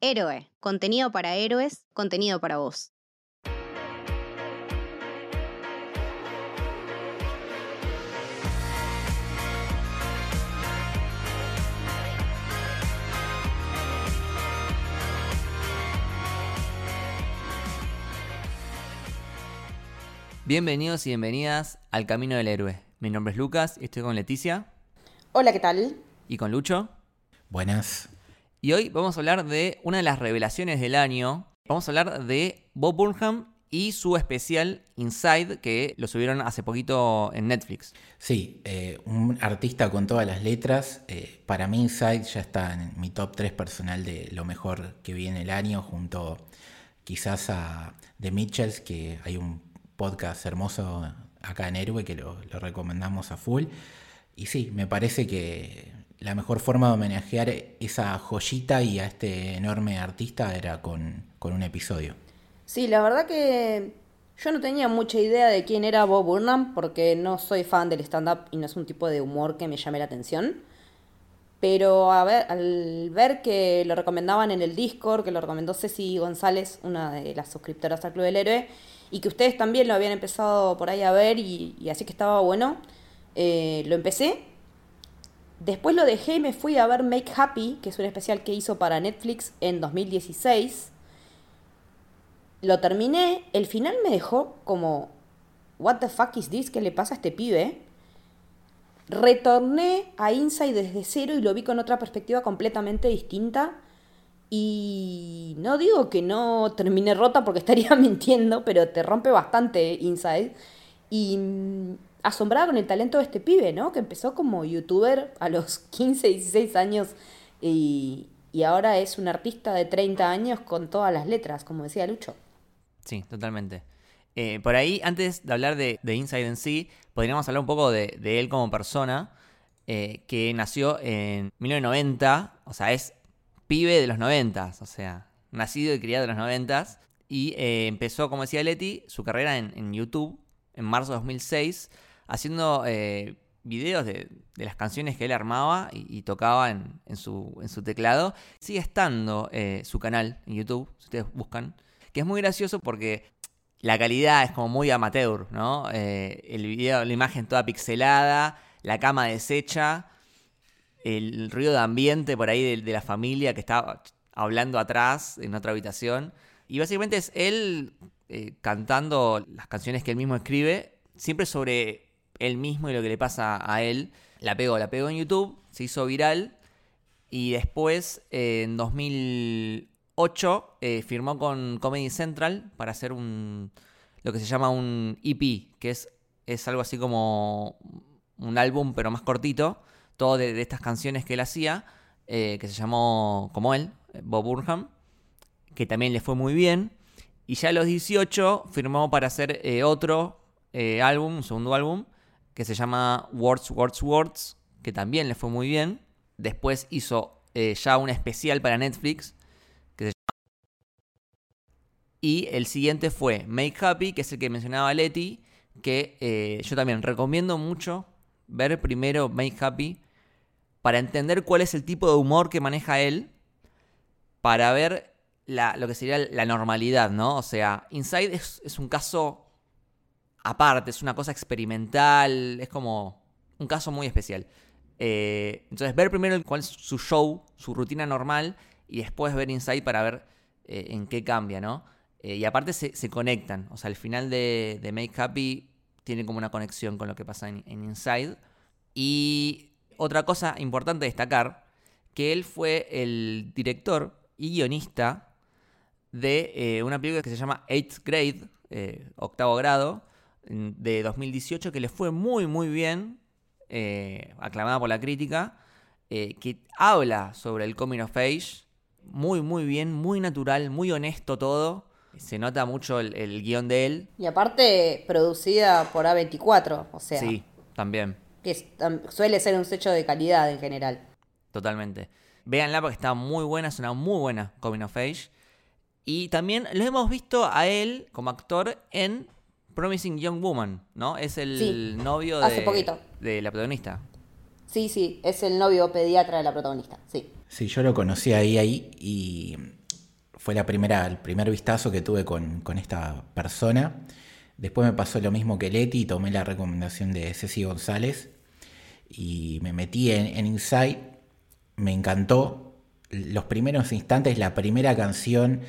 Héroe, contenido para héroes, contenido para vos. Bienvenidos y bienvenidas al Camino del Héroe. Mi nombre es Lucas y estoy con Leticia Hola, ¿qué tal? y con Lucho. Buenas. Y hoy vamos a hablar de una de las revelaciones del año. Vamos a hablar de Bob Burnham y su especial Inside que lo subieron hace poquito en Netflix. Sí, eh, un artista con todas las letras. eh, para mí Inside ya está en mi top 3 personal de lo mejor que vi en el año, junto quizás a The Mitchells, que hay un podcast hermoso acá en Héroe que lo, lo recomendamos a full. Y sí, me parece que la mejor forma de homenajear esa joyita y a este enorme artista era con, con un episodio. Sí, la verdad que yo no tenía mucha idea de quién era Bob Burnham porque no soy fan del stand-up y no es un tipo de humor que me llame la atención. Pero a ver, al ver que lo recomendaban en el Discord, que lo recomendó Ceci González, una de las suscriptoras al Club del Héroe, y que ustedes también lo habían empezado por ahí a ver y, así que estaba bueno, eh, lo empecé. Después lo dejé y me fui a ver Make Happy, que es un especial que hizo para Netflix en 2016. Lo terminé, el final me dejó como, what the fuck is this? ¿Qué le pasa a este pibe? Retorné a Inside desde cero y lo vi con otra perspectiva completamente distinta. Y no digo que no terminé rota porque estaría mintiendo, pero te rompe bastante Inside. Y mm, asombrada con el talento de este pibe, ¿no? Que empezó como youtuber a los 15, 16 años y, y ahora es un artista de 30 años con todas las letras, como decía Lucho. Sí, totalmente. Eh, por ahí, antes de hablar de, de Inside en sí, podríamos hablar un poco de, de él como persona, eh, que nació en 1990, o sea, es pibe de los 90, o sea, nacido y criado de los 90, y eh, empezó, como decía Leti, su carrera en, en YouTube en marzo de 2006, haciendo eh, videos de, de las canciones que él armaba y, tocaba en, su, en su teclado. Sigue estando eh, su canal en YouTube, si ustedes buscan, que es muy gracioso porque la calidad es como muy amateur, ¿no? Eh, el video, la imagen toda pixelada, la cama deshecha, el ruido de ambiente por ahí de, la familia que está hablando atrás en otra habitación. Y básicamente es él cantando las canciones que él mismo escribe, siempre sobre él mismo y lo que le pasa a él. La pegó, la pegó en YouTube, se hizo viral y después, eh, en 2008, eh, firmó con Comedy Central para hacer un lo que se llama un EP, que es, es algo así como un álbum, pero más cortito, todo de, estas canciones que él hacía, eh, que se llamó como él, Bob Burnham, que también le fue muy bien. Y ya a los 18 firmó para hacer otro álbum, un segundo álbum, que se llama Words, Words, Words, que también le fue muy bien. Después hizo eh, ya un especial para Netflix, que se llama... Y el siguiente fue Make Happy, que es el que mencionaba Leti, que eh, yo también recomiendo mucho ver primero Make Happy para entender cuál es el tipo de humor que maneja él, para ver la- lo que sería la normalidad, ¿no? O sea, Inside es, es un caso aparte, es una cosa experimental, es como un caso muy especial. Eh, entonces, ver primero cuál es su show, su rutina normal, y después ver Inside para ver eh, en qué cambia, ¿no? Eh, y aparte se, conectan, o sea, el final de, Make Happy tiene como una conexión con lo que pasa en, en Inside. Y otra cosa importante destacar, que él fue el director y guionista de una película que se llama Eighth Grade, octavo grado, de 2018, que le fue muy, muy bien, eh, aclamada por la crítica, eh, que habla sobre el coming of age, muy, muy bien, muy natural, muy honesto todo. Se nota mucho el, el guion de él. Y aparte, producida por A24, o sea, Sí, también, que es- suele ser un sello de calidad en general. totalmente. Véanla porque está muy buena, es una muy buena coming of age. Y también lo hemos visto a él como actor en Promising Young Woman, ¿no? Es el Sí, novio de, hace poquito. de la protagonista. Sí, sí, es el novio pediatra de la protagonista, sí. Sí, yo lo conocí ahí, ahí y fue la primera, el primer vistazo que tuve con, esta persona. Después me pasó lo mismo que Leti y tomé la recomendación de Ceci González y me metí en, en Inside. Me encantó. Los primeros instantes, la primera canción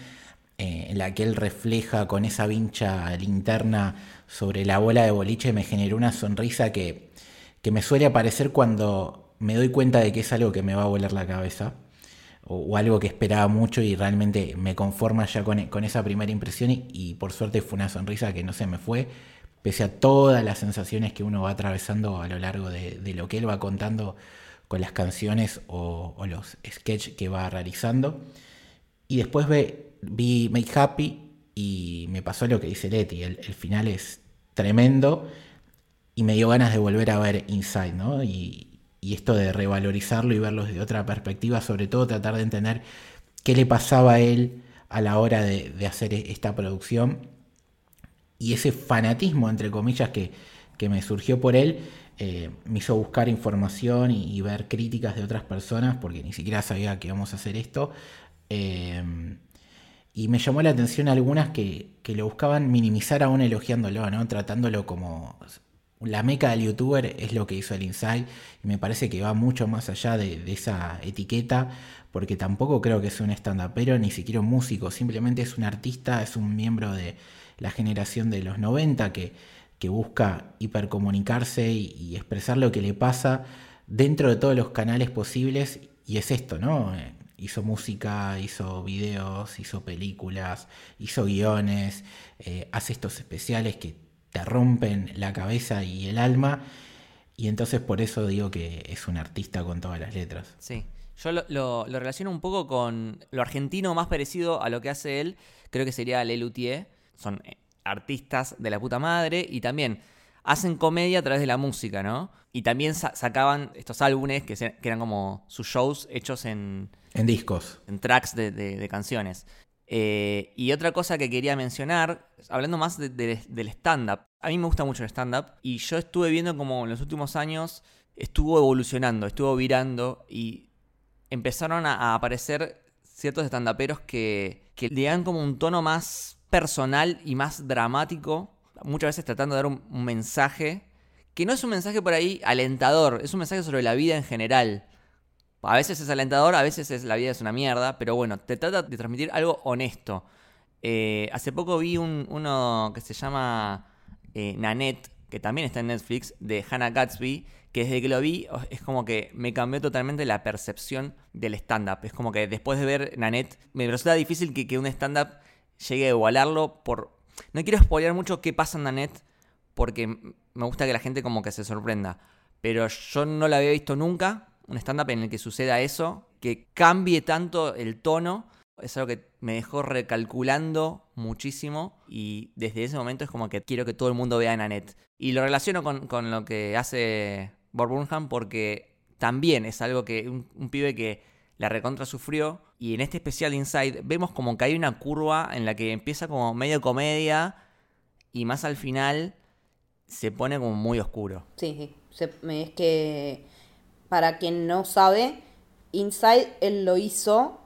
eh, en la que él refleja con esa vincha linterna sobre la bola de boliche me generó una sonrisa que, que me suele aparecer cuando me doy cuenta de que es algo que me va a volar la cabeza o, algo que esperaba mucho y realmente me conforma ya con, esa primera impresión y, por suerte fue una sonrisa que no se me fue, pese a todas las sensaciones que uno va atravesando a lo largo de, lo que él va contando con las canciones o, los sketches que va realizando. Y después ve, vi Make Happy y me pasó lo que dice Leti, el, final es tremendo y me dio ganas de volver a ver Inside, ¿no? Y, esto de revalorizarlo y verlo desde otra perspectiva, sobre todo tratar de entender qué le pasaba a él a la hora de, hacer e-, esta producción y ese fanatismo, entre comillas, que, me surgió por él, eh, me hizo buscar información y, ver críticas de otras personas, porque ni siquiera sabía que íbamos a hacer esto. Eh, y me llamó la atención algunas que, que, lo buscaban minimizar aún elogiándolo, ¿no? tratándolo como la meca del youtuber es lo que hizo el Inside y me parece que va mucho más allá de, esa etiqueta porque tampoco creo que es un stand-upero ni siquiera un músico, simplemente es un artista, es un miembro de la generación de los 90 que, que busca hipercomunicarse y, y, expresar lo que le pasa dentro de todos los canales posibles y es esto, ¿no? Hizo música, hizo videos, hizo películas, hizo guiones, eh, hace estos especiales que te rompen la cabeza y el alma. Y entonces por eso digo que es un artista con todas las letras. Sí. Yo lo, relaciono un poco con lo argentino más parecido a lo que hace él. Creo que sería Lelutier. Son eh, artistas de la puta madre y también hacen comedia a través de la música, ¿no? Y también sacaban estos álbumes que, eran como sus shows hechos en... En discos. En tracks de canciones. Eh, y otra cosa que quería mencionar, hablando más del stand-up, a mí me gusta mucho el stand-up y yo estuve viendo como en los últimos años estuvo evolucionando, estuvo virando y empezaron a, aparecer ciertos stand-uperos que, que le dan como un tono más personal y más dramático, muchas veces tratando de dar un mensaje que no es un mensaje por ahí alentador, es un mensaje sobre la vida en general. A veces es alentador, a veces es, la vida es una mierda, pero bueno, te trata de transmitir algo honesto. Eh, hace poco vi uno que se llama eh, Nanette, que también está en Netflix, de Hannah Gatsby, que desde que lo vi oh, es como que me cambió totalmente la percepción del stand-up. Es como que después de ver Nanette, me resulta difícil que, un stand-up llegue a igualarlo por... No quiero spoilear mucho qué pasa en Nanette, porque me gusta que la gente como que se sorprenda. Pero yo no la había visto nunca, un stand-up en el que suceda eso, que cambie tanto el tono, es algo que me dejó recalculando muchísimo y desde ese momento es como que quiero que todo el mundo vea a Nanette. Y lo relaciono con, lo que hace Bob Burnham porque también es algo que un, pibe que la recontra sufrió y en este especial Inside vemos como que hay una curva en la que empieza como medio comedia y más al final se pone como muy oscuro. Sí, sí. es que para quien no sabe, Inside él lo hizo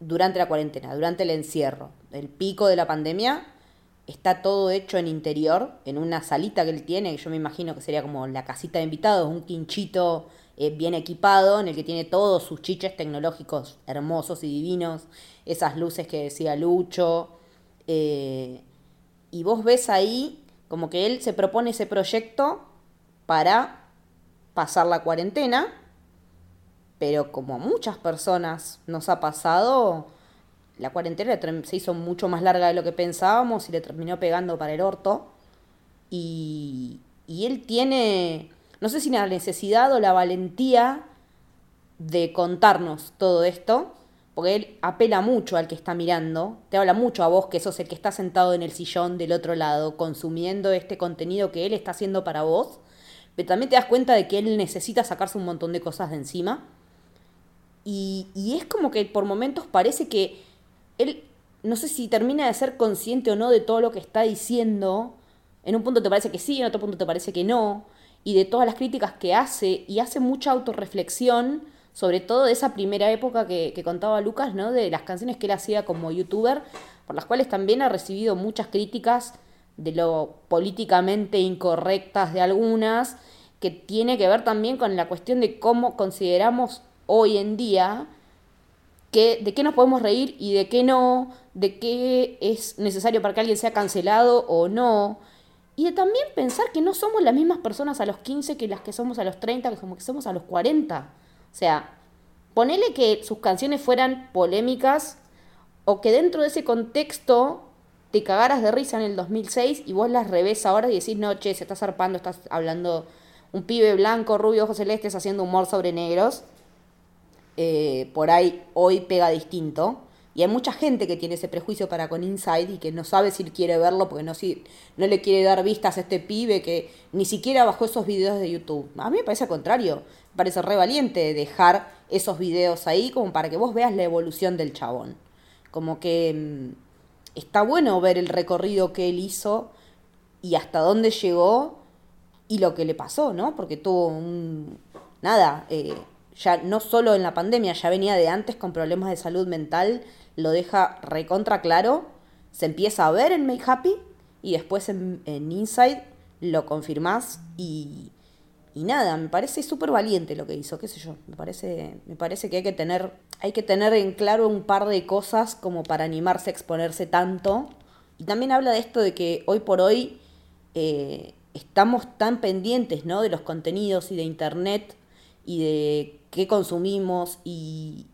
durante la cuarentena, durante el encierro. El pico de la pandemia está todo hecho en interior, en una salita que él tiene, que yo me imagino que sería como la casita de invitados, un quinchito eh, bien equipado, en el que tiene todos sus chiches tecnológicos hermosos y divinos, esas luces que decía Lucho. Eh, y vos ves ahí como que él se propone ese proyecto para pasar la cuarentena, pero como a muchas personas nos ha pasado, la cuarentena se hizo mucho más larga de lo que pensábamos y le terminó pegando para el orto. Y, y él tiene, no sé si la necesidad o la valentía de contarnos todo esto, porque él apela mucho al que está mirando, te habla mucho a vos que sos el que está sentado en el sillón del otro lado, consumiendo este contenido que él está haciendo para vos, pero también te das cuenta de que él necesita sacarse un montón de cosas de encima. Y, es como que por momentos parece que él, no sé si termina de ser consciente o no de todo lo que está diciendo. En un punto te parece que sí, en otro punto te parece que no. Y de todas las críticas que hace, y hace mucha autorreflexión sobre todo de esa primera época que, que contaba Lucas, ¿no? De las canciones que él hacía como youtuber, por las cuales también ha recibido muchas críticas de lo políticamente incorrectas de algunas, que tiene que ver también con la cuestión de cómo consideramos hoy en día que, de qué nos podemos reír y de qué no, de qué es necesario para que alguien sea cancelado o no. Y de también pensar que no somos las mismas personas a los 15 que las que somos a los 30, que somos, que somos a los 40. O sea, ponele que sus canciones fueran polémicas o que dentro de ese contexto te cagaras de risa en el 2006 y vos las revés ahora y decís, no, che, se está zarpando, estás hablando un pibe blanco, rubio, ojos celestes, haciendo humor sobre negros. Eh, por ahí hoy pega distinto. Y hay mucha gente que tiene ese prejuicio para con Inside y que no sabe si quiere verlo porque no, si, no le quiere dar vistas a este pibe que ni siquiera bajó esos videos de YouTube. A mí me parece al contrario. Me parece re valiente dejar esos videos ahí como para que vos veas la evolución del chabón. Como que mm, está bueno ver el recorrido que él hizo y hasta dónde llegó y lo que le pasó, ¿no? Porque tuvo un... Nada, eh, ya no solo en la pandemia, ya venía de antes con problemas de salud mental lo deja recontra claro, se empieza a ver en Make Happy y después en, Inside lo confirmás y, y nada, me parece súper valiente lo que hizo, qué sé yo, me parece, me parece que hay que tener, hay que tener en claro un par de cosas como para animarse a exponerse tanto. Y también habla de esto de que hoy por hoy eh, estamos tan pendientes ¿no? de los contenidos y de internet y de qué consumimos y,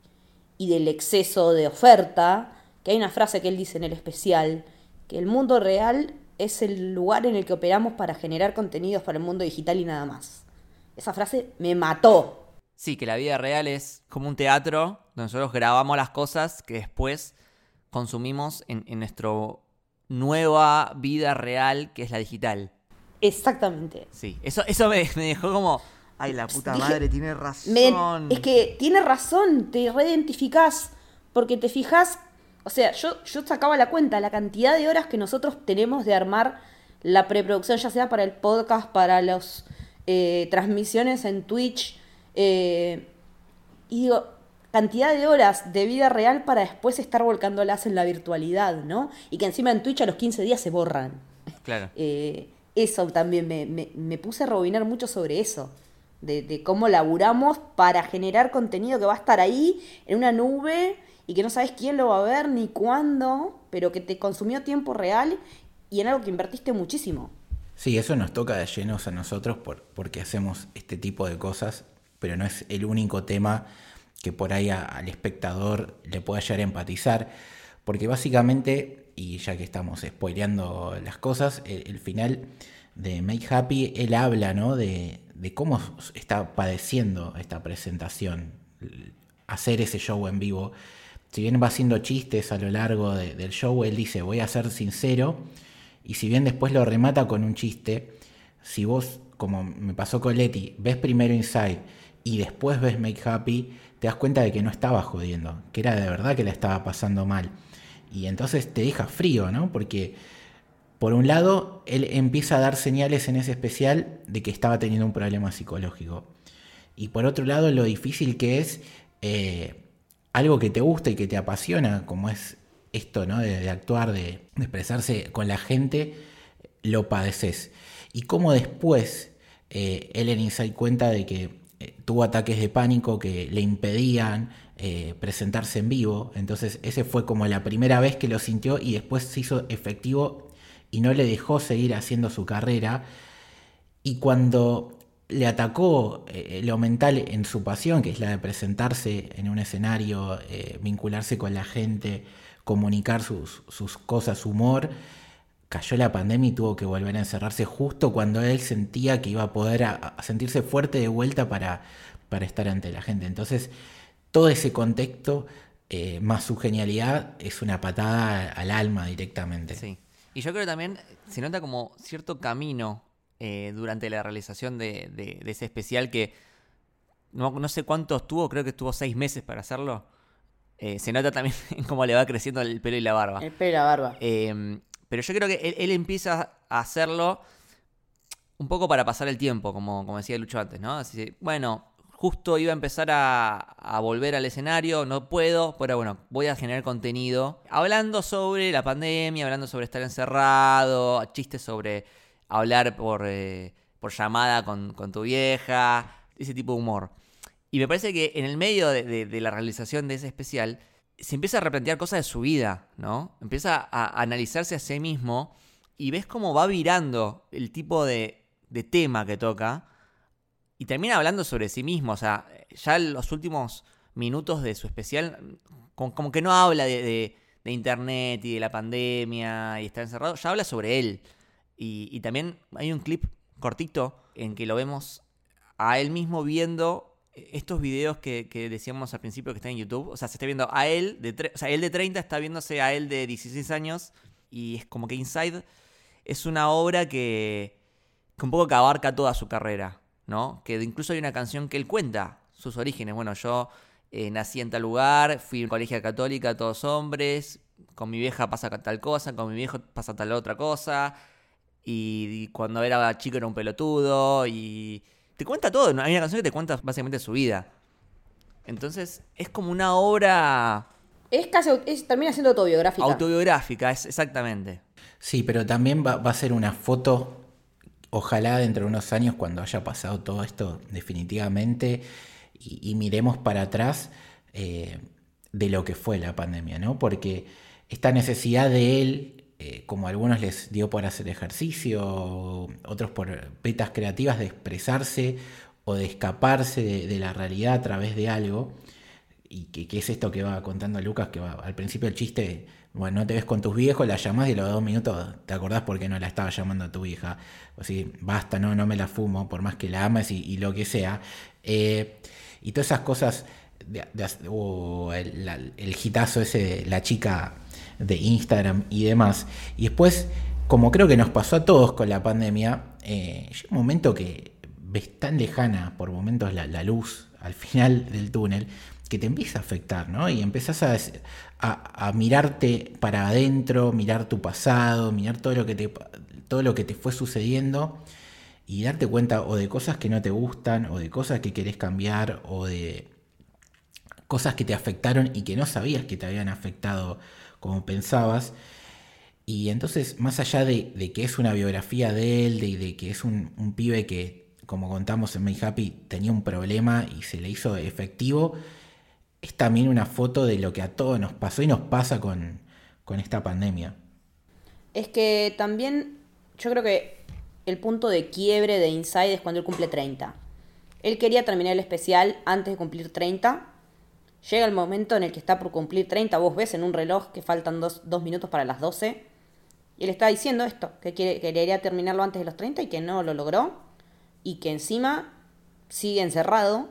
y del exceso de oferta, que hay una frase que él dice en el especial, que el mundo real es el lugar en el que operamos para generar contenidos para el mundo digital y nada más. Esa frase me mató. Sí, que la vida real es como un teatro donde nosotros grabamos las cosas que después consumimos en, nuestra nueva vida real que es la digital. Exactamente. Sí, eso, eso me dejó como Ay, la puta madre, tiene razón. es que tiene razón, te reidentificás, porque te fijas, o sea, yo, yo sacaba la cuenta, la cantidad de horas que nosotros tenemos de armar la preproducción, ya sea para el podcast, para las eh, transmisiones en Twitch, eh, y digo, cantidad de horas de vida real para después estar volcándolas en la virtualidad, ¿no? Y que encima en Twitch a los 15 días se borran. Claro. Eh, eso también me, me, me puse a rebobinar mucho sobre eso de, cómo laburamos para generar contenido que va a estar ahí en una nube y que no sabes quién lo va a ver ni cuándo, pero que te consumió tiempo real y en algo que invertiste muchísimo. Sí, eso nos toca de llenos a nosotros por, porque hacemos este tipo de cosas, pero no es el único tema que por ahí al espectador le pueda llegar a empatizar, porque básicamente, y ya que estamos spoileando las cosas, el, final de Make Happy, él habla ¿no? de, de cómo está padeciendo esta presentación, hacer ese show en vivo. Si bien va haciendo chistes a lo largo del show, él dice, voy a ser sincero, y si bien después lo remata con un chiste, si vos, como me pasó con Letty, ves primero Inside y después ves Make Happy, te das cuenta de que no estaba jodiendo, que era de verdad que la estaba pasando mal. Y entonces te deja frío, ¿no? Porque por un lado, él empieza a dar señales en ese especial de que estaba teniendo un problema psicológico. Y por otro lado, lo difícil que es eh, algo que te gusta y que te apasiona, como es esto, ¿no? De, actuar, de, expresarse con la gente, lo padeces. Y cómo después eh, él en Inside cuenta de que eh, tuvo ataques de pánico que le impedían presentarse en vivo. Entonces, ese fue como la primera vez que lo sintió y después se hizo efectivo y no le dejó seguir haciendo su carrera. Y cuando le atacó eh, lo mental en su pasión, que es la de presentarse en un escenario, eh, vincularse con la gente, comunicar sus, cosas, su humor, cayó la pandemia y tuvo que volver a encerrarse justo cuando él sentía que iba a poder sentirse fuerte de vuelta para, para estar ante la gente. Entonces, todo ese contexto, eh, más su genialidad, es una patada al alma directamente. Sí. Y yo creo que también se nota como cierto camino eh, durante la realización de, ese especial que no, sé cuánto estuvo, creo que estuvo seis meses para hacerlo. Eh, se nota también cómo le va creciendo el pelo y la barba. El pelo y la barba. Em, pero yo creo que él, empieza a hacerlo un poco para pasar el tiempo, como, como decía Lucho antes, ¿no? Así, bueno, justo iba a empezar a, a volver al escenario, no puedo, pero bueno, voy a generar contenido hablando sobre la pandemia, hablando sobre estar encerrado, chistes sobre hablar por, eh, llamada con, tu vieja, ese tipo de humor. Y me parece que en el medio de, la realización de ese especial se empieza a replantear cosas de su vida, ¿no? Empieza a analizarse a sí mismo y ves cómo va virando el tipo de, de tema que toca y termina hablando sobre sí mismo. O sea, ya en los últimos minutos de su especial, como, como que no habla de, de- de internet y de la pandemia y estar encerrado, ya habla sobre él. Y, y también hay un clip cortito en que lo vemos a él mismo viendo estos videos que, decíamos al principio que está en YouTube. O sea, se está viendo a él, de o sea, él de 30 está viéndose a él de 16 años. Y es como que Inside es una obra que, que un poco que abarca toda su carrera, ¿no? Que incluso hay una canción que él cuenta sus orígenes. Bueno, yo eh, nací en tal lugar, fui en colegio católica, todos hombres, con mi vieja pasa tal cosa, con mi viejo pasa tal otra cosa, y, y cuando era chico era un pelotudo, y te cuenta todo, ¿no? hay una canción que te cuenta básicamente su vida. Entonces es como una obra Es casi, es, termina siendo autobiográfica. autobiográfica, es exactamente. Sí, pero también va, va a ser una foto, ojalá dentro de unos años, cuando haya pasado todo esto definitivamente, y, miremos para atrás eh, de lo que fue la pandemia, ¿no? Porque esta necesidad de él, eh, como a algunos les dio por hacer ejercicio, otros por vetas creativas de expresarse o de escaparse de, la realidad a través de algo, y que, que es esto que va contando Lucas, que va, al principio el chiste, bueno, no te ves con tus viejos, la llamás y a los dos minutos te acordás por qué no la estaba llamando a tu hija. O así, basta, no, no me la fumo, por más que la ames y, lo que sea. Eh, y todas esas cosas, de, o el, la- ese la chica de Instagram y demás. Y después, como creo que nos pasó a todos con la pandemia, eh, llega un momento que ves tan lejana por momentos la luz al final del túnel que te empieza a afectar, ¿no? Y empezás a, mirarte para adentro, mirar tu pasado, mirar todo lo que te, todo lo que te fue sucediendo y darte cuenta o de cosas que no te gustan, o de cosas que querés cambiar, o de cosas que te afectaron y que no sabías que te habían afectado como pensabas. Y entonces, más allá de, que es una biografía de él, de, de que es un, un pibe que, como contamos en Make Happy, tenía un problema y se le hizo efectivo, es también una foto de lo que a todos nos pasó y nos pasa con, con esta pandemia. Es que también yo creo que el punto de quiebre de Inside es cuando él cumple 30. Él quería terminar el especial antes de cumplir 30. Llega el momento en el que está por cumplir 30. Vos ves en un reloj que faltan dos, dos minutos para las 12. Y él está diciendo esto, que quiere, quería terminarlo antes de los 30 y que no lo logró. Y que encima sigue encerrado.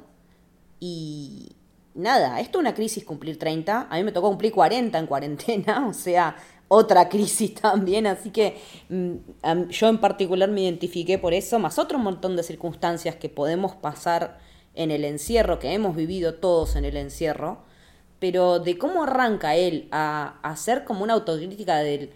Y nada, esto es una crisis cumplir 30. A mí me tocó cumplir 40 en cuarentena. O sea, otra crisis también, así que mm, yo en particular me identifiqué por eso, más otro montón de circunstancias que podemos pasar en el encierro, que hemos vivido todos en el encierro, pero de cómo arranca él a, a hacer como una autocrítica del,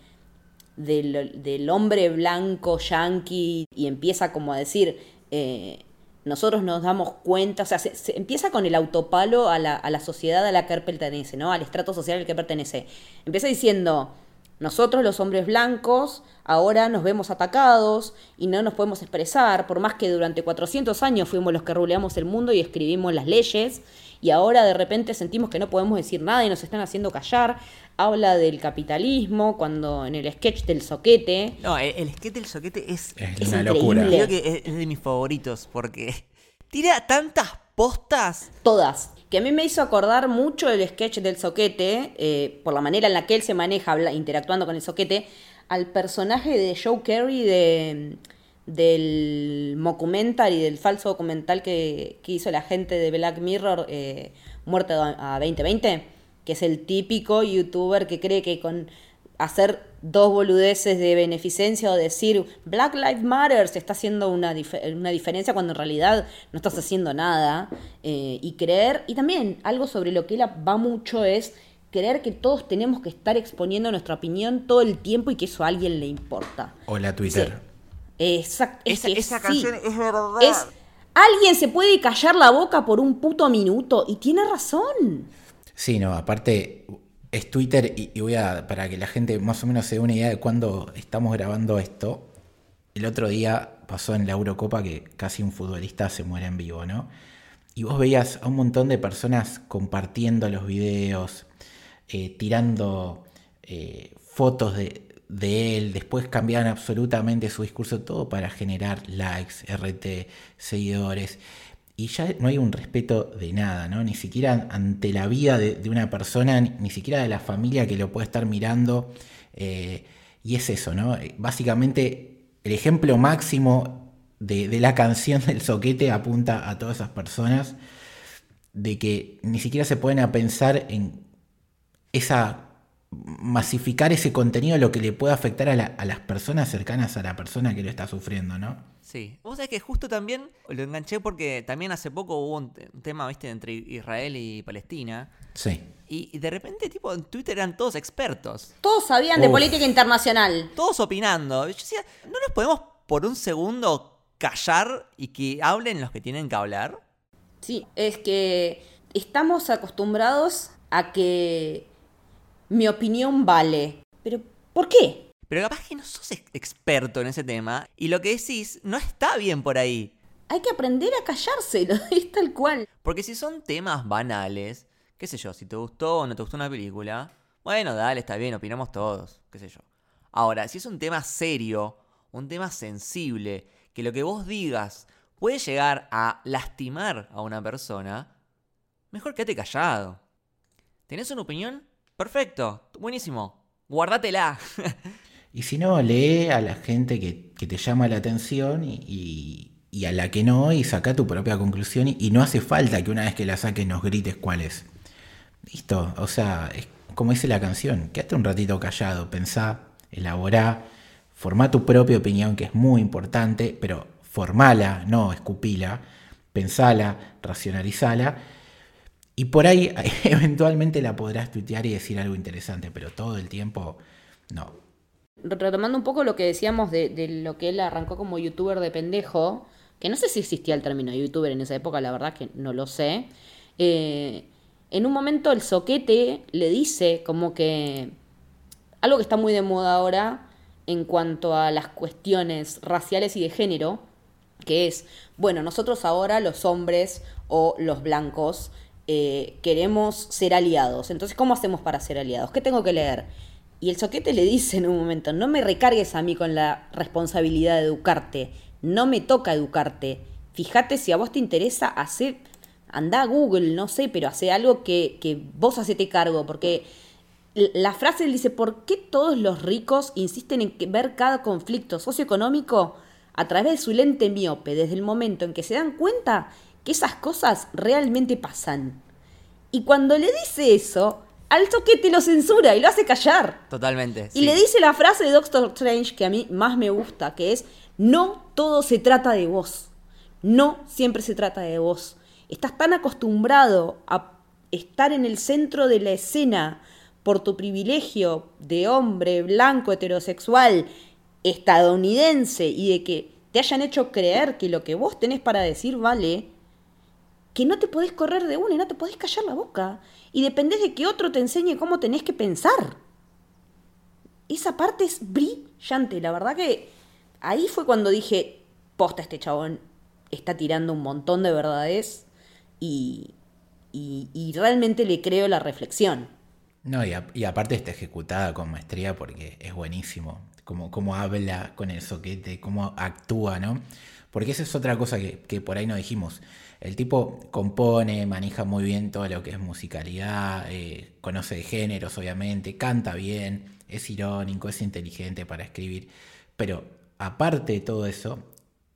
del, del hombre blanco yanqui y empieza como a decir, eh, nosotros nos damos cuenta, o sea, se, se empieza con el autopalo a la, a la sociedad a la que pertenece, ¿no? Al estrato social al que pertenece. Empieza diciendo, nosotros los hombres blancos ahora nos vemos atacados y no nos podemos expresar, por más que durante 400 años fuimos los que ruleamos el mundo y escribimos las leyes, y ahora de repente sentimos que no podemos decir nada y nos están haciendo callar. Habla del capitalismo, cuando en el sketch del soquete, No, el, el skate del soquete es, Es, Es una increíble. locura. creo que es, es de mis favoritos porque tira tantas postas. todas. Que a mí me hizo acordar mucho el sketch del soquete, eh, por la manera en la que él se maneja habla- interactuando con el soquete, al personaje de Joe Carey de, del mockumentary, del falso documental que, que hizo la gente de Black Mirror, eh, Muerte a a 2020, que es el típico youtuber que cree que con hacer dos boludeces de beneficencia o decir Black Lives Matter se está haciendo una, dif- una diferencia cuando en realidad no estás haciendo nada eh, y creer y también algo sobre lo que él va mucho es creer que todos tenemos que estar exponiendo nuestra opinión todo el tiempo y que eso a alguien le importa Hola Twitter. Exacto. Esa, esa sí. canción es verdad. Es ¿Alguien se puede callar la boca por un puto minuto? Y tiene razón. Sí, no, aparte es Twitter y, y voy a, para que la gente más o menos se dé una idea de cuándo estamos grabando esto, el otro día pasó en la Eurocopa que casi un futbolista se muere en vivo, ¿no? Y vos veías a un montón de personas compartiendo los videos, eh, tirando eh, fotos de, de él, después cambiaban absolutamente su discurso, todo para generar likes, RT, seguidores. Y ya no hay un respeto de nada, ¿no? Ni siquiera ante la vida de, una persona, ni, siquiera de la familia que lo puede estar mirando. eh, y es eso, ¿no? Básicamente, el ejemplo máximo de, la canción del soquete apunta a todas esas personas de que ni siquiera se pueden pensar en esa masificar ese contenido lo que le puede afectar a, la- a las personas cercanas a la persona que lo está sufriendo, ¿no? Sí. Vos sabés que justo también lo enganché porque también hace poco hubo un, te- un tema, viste, entre Israel y Palestina. Sí. Y, y de repente, tipo, en Twitter eran todos expertos. Todos sabían de política internacional. Todos opinando. Yo decía, ¿no nos podemos por un segundo callar y que hablen los que tienen que hablar? Sí, es que estamos acostumbrados a que mi opinión vale. Pero, ¿por qué? Pero capaz que no sos ex- experto en ese tema y lo que decís no está bien por ahí. Hay que aprender a callarse, es tal cual. Porque si son temas banales, qué sé yo, si te gustó o no te gustó una película, bueno, dale, está bien, opinamos todos, qué sé yo. Ahora, si es un tema serio, un tema sensible, que lo que vos digas puede llegar a lastimar a una persona, mejor quédate callado. ¿Tenés una opinión? Perfecto, buenísimo, guardátela. Y si no, lee a la gente que, te llama la atención y, a la que no, y saca tu propia conclusión. Y, y no hace falta que una vez que la saques nos grites cuál es. Listo, o sea, es como dice la canción, quédate un ratito callado, pensá, elaborá, formá tu propia opinión, que es muy importante, pero formala, no escupila, pensala, racionalizala. Y por ahí eventualmente la podrás tuitear y decir algo interesante, pero todo el tiempo no. Retomando un poco lo que decíamos de, lo que él arrancó como youtuber de pendejo, que no sé si existía el término youtuber en esa época, la verdad que no lo sé. Eh, en un momento el soquete le dice como que algo que está muy de moda ahora en cuanto a las cuestiones raciales y de género, que es, bueno, nosotros ahora los hombres o los blancos eh, queremos ser aliados. Entonces, ¿cómo hacemos para ser aliados? ¿Qué tengo que leer? Y el soquete le dice en un momento, no me recargues a mí con la responsabilidad de educarte, no me toca educarte. Fíjate si a vos te interesa hacer, anda a Google, no sé, pero hace algo que, que vos hacete cargo, porque la frase dice, ¿por qué todos los ricos insisten en ver cada conflicto socioeconómico a través de su lente miope desde el momento en que se dan cuenta que esas cosas realmente pasan? Y cuando le dice eso, al soquete lo censura y lo hace callar. Totalmente. Y sí. le dice la frase de Doctor Strange que a mí más me gusta, que es, no todo se trata de vos. No siempre se trata de vos. Estás tan acostumbrado a estar en el centro de la escena por tu privilegio de hombre blanco heterosexual estadounidense y de que te hayan hecho creer que lo que vos tenés para decir vale, que no te podés correr de una y no te podés callar la boca. Y dependés de que otro te enseñe cómo tenés que pensar. Esa parte es brillante. La verdad que ahí fue cuando dije, posta, este chabón está tirando un montón de verdades y, y, realmente le creo la reflexión. No, y aparte está ejecutada con maestría porque es buenísimo. Cómo, cómo habla con el soquete, cómo actúa, ¿no? Porque esa es otra cosa que, que por ahí no dijimos. El tipo compone, maneja muy bien todo lo que es musicalidad, eh, conoce de géneros, obviamente, canta bien, es irónico, es inteligente para escribir. Pero aparte de todo eso,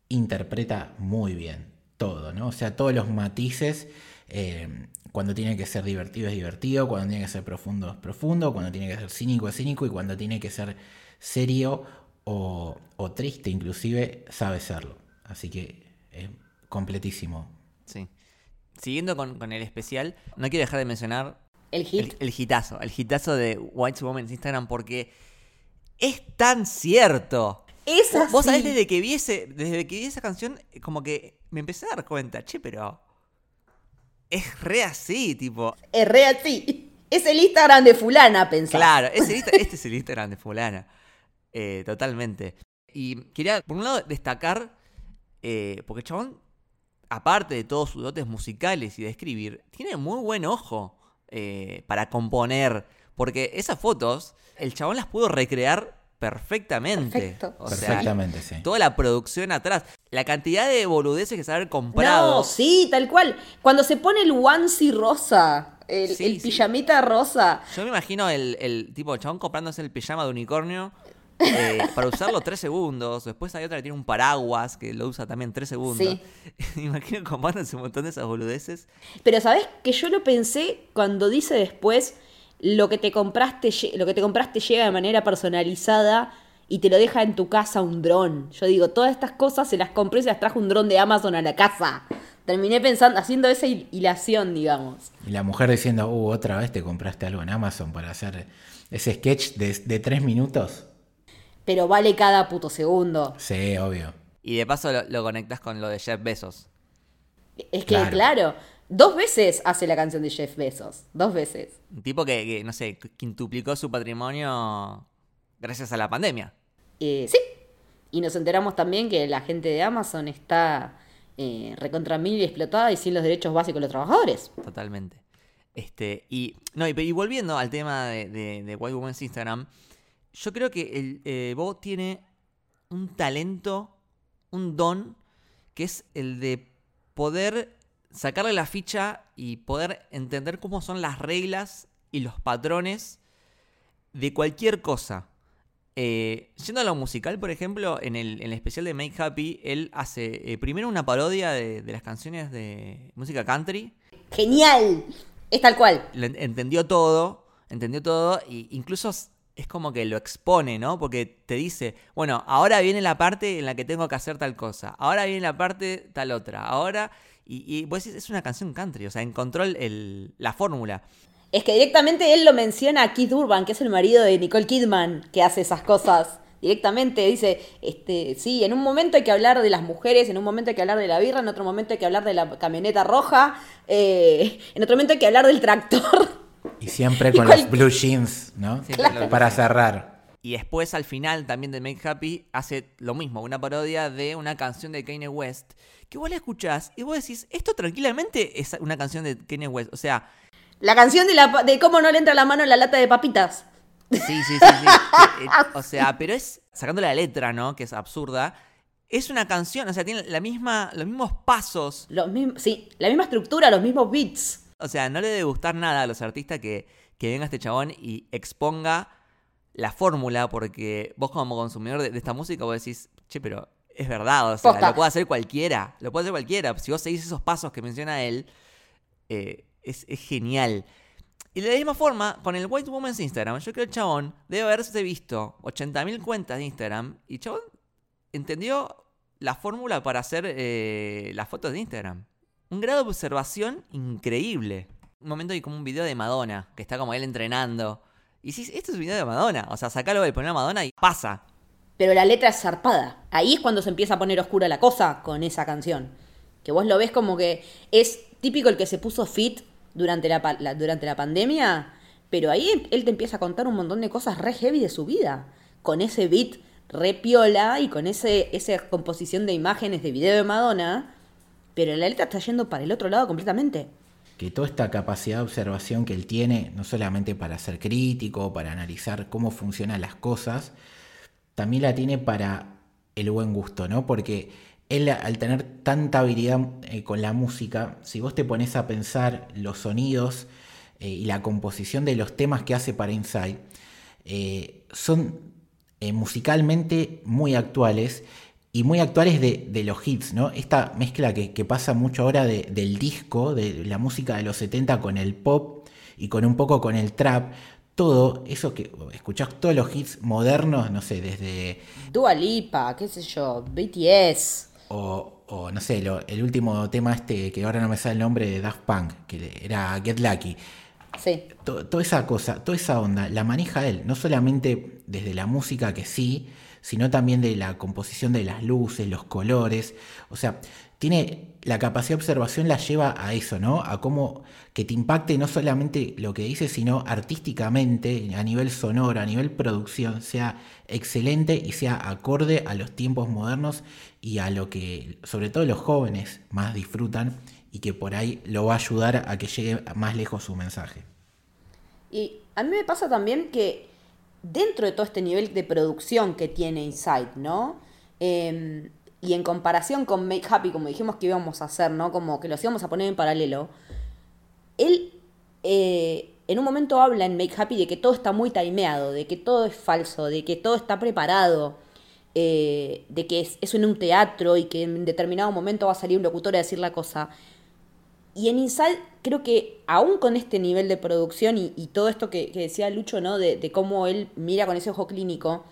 interpreta muy bien todo, ¿no? O sea, todos los matices, eh, cuando tiene que ser divertido es divertido, cuando tiene que ser profundo es profundo, cuando tiene que ser cínico es cínico y cuando tiene que ser serio o, o triste inclusive, sabe serlo. Así que es completísimo. Sí. Siguiendo con, con el especial, no quiero dejar de mencionar El hit. el, el hitazo, el hitazo de White Woman en Instagram porque es tan cierto. Es Vos- Vos sabés así. desde que vi ese- desde que vi esa canción, como que me empecé a dar cuenta, che, pero es re así, tipo. Es re así. Es el Instagram de fulana, pensás. Claro, es el Insta- este es el Instagram de fulana. Eh, totalmente. Y quería, por un lado, destacar, eh, porque el chabón, aparte de todos sus dotes musicales y de escribir, tiene muy buen ojo eh, para componer. Porque esas fotos, el chabón las pudo recrear perfectamente. Perfecto. O sea, Perfectamente, sí. toda la producción atrás. La cantidad de boludeces que se haber comprado. No, sí, tal cual. Cuando se pone el onesie rosa, el, Sí, el sí. pijamita rosa. Yo me imagino el, el tipo, el chabón comprándose el pijama de unicornio eh, para usarlo tres segundos. Después hay otra que tiene un paraguas que lo usa también tres segundos. Sí. me imagino comprándose un montón de esas boludeces. Pero sabes que yo lo pensé cuando dice después lo que te compraste, lo que te compraste llega de manera personalizada y te lo deja en tu casa un dron. Yo digo, todas estas cosas se las compré y se las trajo un dron de Amazon a la casa. Terminé pensando, haciendo esa hil- hilación, digamos. Y la mujer diciendo, uh, otra vez te compraste algo en Amazon para hacer ese sketch de, de tres minutos. Pero vale cada puto segundo. Sí, obvio. Y de paso lo, lo conectas con lo de Jeff Bezos. Es que, Claro. claro. dos veces hace la canción de Jeff Bezos. Dos veces. Un tipo que, que, no sé, quintuplicó su patrimonio gracias a la pandemia. Eh, sí. Y nos enteramos también que la gente de Amazon está eh, recontra mil y explotada y sin los derechos básicos de los trabajadores. Totalmente. Este, y, no, y, y volviendo al tema de, de, de White Woman's Instagram, yo creo que el eh, Bo tiene un talento, un don, que es el de poder sacarle la ficha y poder entender cómo son las reglas y los patrones de cualquier cosa. Eh, yendo a lo musical, por ejemplo, en el, en el especial de Make Happy, él hace eh, primero una parodia de, de las canciones de música country. ¡Genial! Es tal cual. Lo entendió todo, entendió todo, e incluso es como que lo expone, ¿no? Porque te dice, bueno, ahora viene la parte en la que tengo que hacer tal cosa, ahora viene la parte tal otra, ahora... Y, y decís, es una canción country, o sea, encontró el- la fórmula. Es que directamente él lo menciona a Keith Urban, que es el marido de Nicole Kidman, que hace esas cosas. Directamente dice, este, sí, en un momento hay que hablar de las mujeres, en un momento hay que hablar de la birra, en otro momento hay que hablar de la camioneta roja, eh, en otro momento hay que hablar del tractor. Y siempre con los blue jeans, ¿no? Para cerrar. Y después, al final, también de Make Happy, hace lo mismo, una parodia de una canción de Kanye West, que vos la escuchás y vos decís, esto tranquilamente es una canción de Kanye West. O sea, La canción de, la, pa- de cómo no le entra la mano en la lata de papitas. Sí, sí, sí, sí. Eh, eh, o sea, pero es, sacando la letra, ¿no? Que es absurda, es una canción, o sea, tiene la misma, los mismos pasos. Los mismos, sí, la misma estructura, los mismos beats. O sea, no le debe gustar nada a los artistas que, que venga este chabón y exponga la fórmula, porque vos como consumidor de, de esta música vos decís, che, pero es verdad, o sea, Posta. lo puede hacer cualquiera, lo puede hacer cualquiera. Si vos seguís esos pasos que menciona él, eh, es, es genial. Y de la misma forma, con el White Woman's Instagram, yo creo que el chabón debe haberse visto 80.000 cuentas de Instagram y el chabón entendió la fórmula para hacer eh, las fotos de Instagram. Un grado de observación increíble. Un momento hay como un video de Madonna, que está como él entrenando. Y si esto es un video de Madonna, o sea, sacalo y poner a Madonna y pasa. Pero la letra es zarpada. Ahí es cuando se empieza a poner oscura la cosa con esa canción. Que vos lo ves como que es típico el que se puso fit durante la, durante la pandemia, pero ahí él te empieza a contar un montón de cosas re heavy de su vida. Con ese beat re piola y con ese, esa composición de imágenes de video de Madonna, pero la letra está yendo para el otro lado completamente. que toda esta capacidad de observación que él tiene, no solamente para ser crítico, para analizar cómo funcionan las cosas, también la tiene para el buen gusto, ¿no? Porque él al tener tanta habilidad eh, con la música, si vos te pones a pensar los sonidos eh, y la composición de los temas que hace para Inside, eh, son musicalmente muy actuales y muy actuales de, de los hits, ¿no? Esta mezcla que, que pasa mucho ahora de- del disco, de la música de los 70 con el pop y con un poco con el trap, todo eso que escuchás todos los hits modernos, no sé, desde, Dua Lipa, qué sé yo, BTS. o, o, no sé, lo- el último tema este, que ahora no me sale el nombre, de Daft Punk, que era Get Lucky. Sí. to- toda esa cosa, toda esa onda, la maneja él, no solamente desde la música que sí, sino también de la composición de las luces, los colores, o sea, tiene la capacidad de observación la lleva a eso, ¿no? A cómo que te impacte no solamente lo que dice, sino artísticamente, a nivel sonoro, a nivel producción, sea excelente y sea acorde a los tiempos modernos y a lo que sobre todo los jóvenes más disfrutan y que por ahí lo va a ayudar a que llegue más lejos su mensaje. Y a mí me pasa también que dentro de todo este nivel de producción que tiene Inside, ¿no? Eh, y en comparación con Make Happy, como dijimos que íbamos a hacer, ¿no? Como que los íbamos a poner en paralelo, él eh, en un momento habla en Make Happy de que todo está muy timeado, de que todo es falso, de que todo está preparado, eh, de que es, es en un teatro y que en determinado momento va a salir un locutor a decir la cosa. Y en Inside creo que aún con este nivel de producción y, todo esto que, que decía Lucho, ¿no? De, de cómo él mira con ese ojo clínico,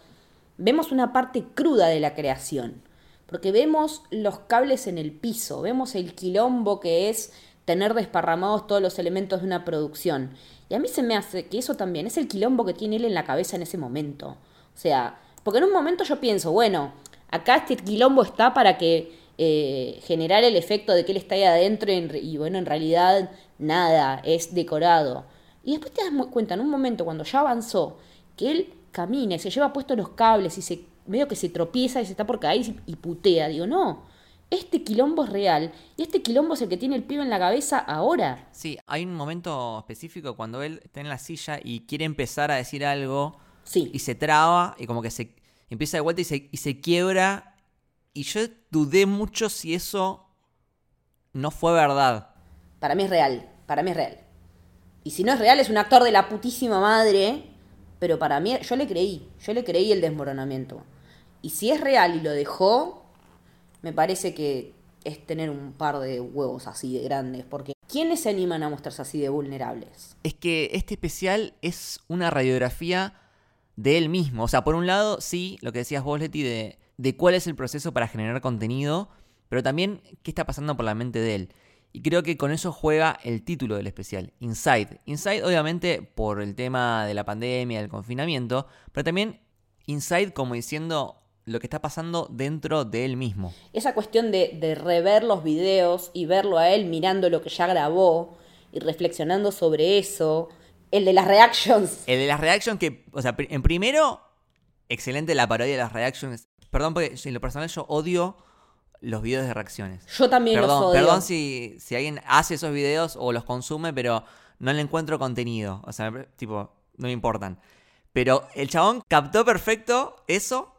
vemos una parte cruda de la creación. Porque vemos los cables en el piso, vemos el quilombo que es tener desparramados todos los elementos de una producción. Y a mí se me hace que eso también es el quilombo que tiene él en la cabeza en ese momento. O sea, porque en un momento yo pienso, bueno, acá este quilombo está para que eh, generar el efecto de que él está ahí adentro y, en re- y bueno, en realidad nada, es decorado. Y después te das cuenta en un momento cuando ya avanzó que él camina y se lleva puestos los cables y se medio que se tropieza y se está por caer y, y putea. Digo, no, este quilombo es real y este quilombo es el que tiene el pibe en la cabeza ahora. Sí, hay un momento específico cuando él está en la silla y quiere empezar a decir algo Sí. y se traba y como que se empieza de vuelta y se, y se quiebra. Y yo dudé mucho si eso no fue verdad. Para mí es real, para mí es real. Y si no es real, es un actor de la putísima madre, pero para mí, yo le creí, yo le creí el desmoronamiento. Y si es real y lo dejó, me parece que es tener un par de huevos así de grandes, porque ¿quiénes se animan a mostrarse así de vulnerables? Es que este especial es una radiografía de él mismo. O sea, por un lado, sí, lo que decías vos, Leti, de, de cuál es el proceso para generar contenido, pero también qué está pasando por la mente de él. Y creo que con eso juega el título del especial, Inside. Inside, obviamente, por el tema de la pandemia, del confinamiento, pero también Inside como diciendo lo que está pasando dentro de él mismo. Esa cuestión de, de rever los videos y verlo a él mirando lo que ya grabó y reflexionando sobre eso. El de las reactions. El de las reactions que, o sea, en primero, excelente la parodia de las reactions. Perdón, porque en lo personal yo odio los videos de reacciones. Yo también Perdón, los odio. perdón si, si alguien hace esos videos o los consume, pero no le encuentro contenido. O sea, tipo, no me importan. Pero el chabón captó perfecto eso